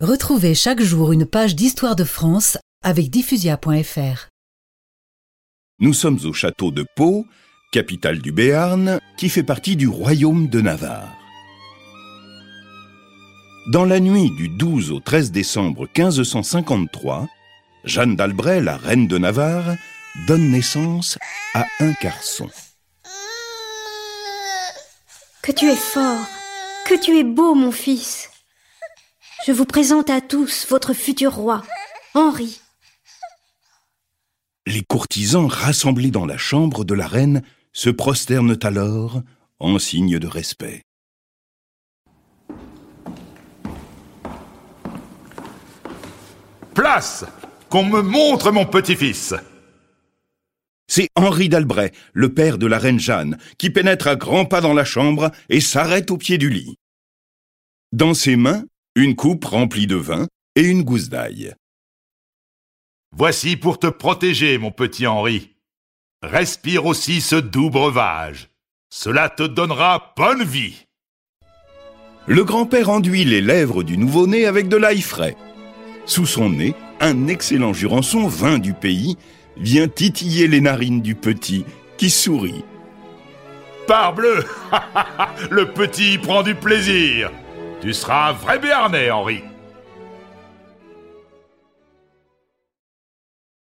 Retrouvez chaque jour une page d'histoire de France avec diffusia.fr. Nous sommes au château de Pau, capitale du Béarn, qui fait partie du royaume de Navarre. Dans la nuit du 12 au 13 décembre 1553, Jeanne d'Albret, la reine de Navarre, donne naissance à un garçon. Que tu es fort, que tu es beau, mon fils. Je vous présente à tous votre futur roi, Henri. Les courtisans rassemblés dans la chambre de la reine se prosternent alors en signe de respect. Place Qu'on me montre mon petit-fils C'est Henri d'Albret, le père de la reine Jeanne, qui pénètre à grands pas dans la chambre et s'arrête au pied du lit. Dans ses mains, une coupe remplie de vin et une gousse d'ail. Voici pour te protéger, mon petit Henri. Respire aussi ce doux breuvage. Cela te donnera bonne vie. Le grand-père enduit les lèvres du nouveau-né avec de l'ail frais. Sous son nez, un excellent jurançon, vin du pays, vient titiller les narines du petit, qui sourit. Parbleu Le petit prend du plaisir. Tu seras un vrai Béarnais, Henri.